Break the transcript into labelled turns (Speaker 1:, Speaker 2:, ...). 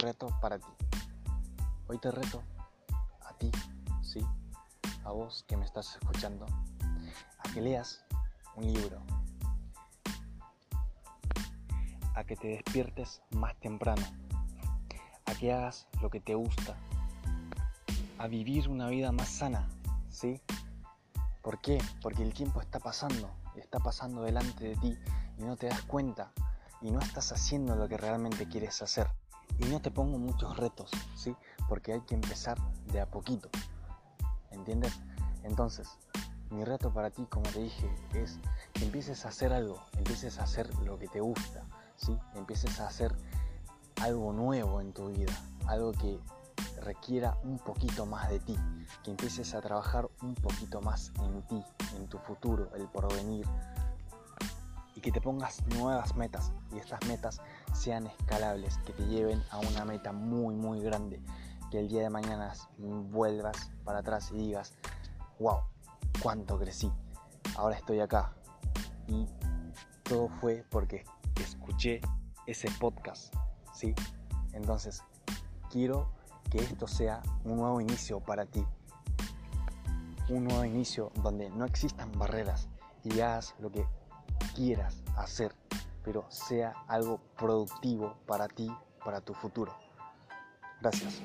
Speaker 1: reto para ti. Hoy te reto a ti, sí, a vos que me estás escuchando, a que leas un libro, a que te despiertes más temprano, a que hagas lo que te gusta, a vivir una vida más sana, ¿sí? ¿Por qué? Porque el tiempo está pasando, está pasando delante de ti y no te das cuenta y no estás haciendo lo que realmente quieres hacer. Y no te pongo muchos retos, ¿sí? Porque hay que empezar de a poquito. ¿Entiendes? Entonces, mi reto para ti, como te dije, es que empieces a hacer algo, empieces a hacer lo que te gusta, ¿sí? Empieces a hacer algo nuevo en tu vida, algo que requiera un poquito más de ti, que empieces a trabajar un poquito más en ti, en tu futuro, el porvenir, que te pongas nuevas metas y estas metas sean escalables, que te lleven a una meta muy muy grande, que el día de mañana vuelvas para atrás y digas, wow, cuánto crecí, ahora estoy acá. Y todo fue porque escuché ese podcast, ¿sí? Entonces, quiero que esto sea un nuevo inicio para ti. Un nuevo inicio donde no existan barreras y hagas lo que quieras hacer, pero sea algo productivo para ti, para tu futuro. Gracias.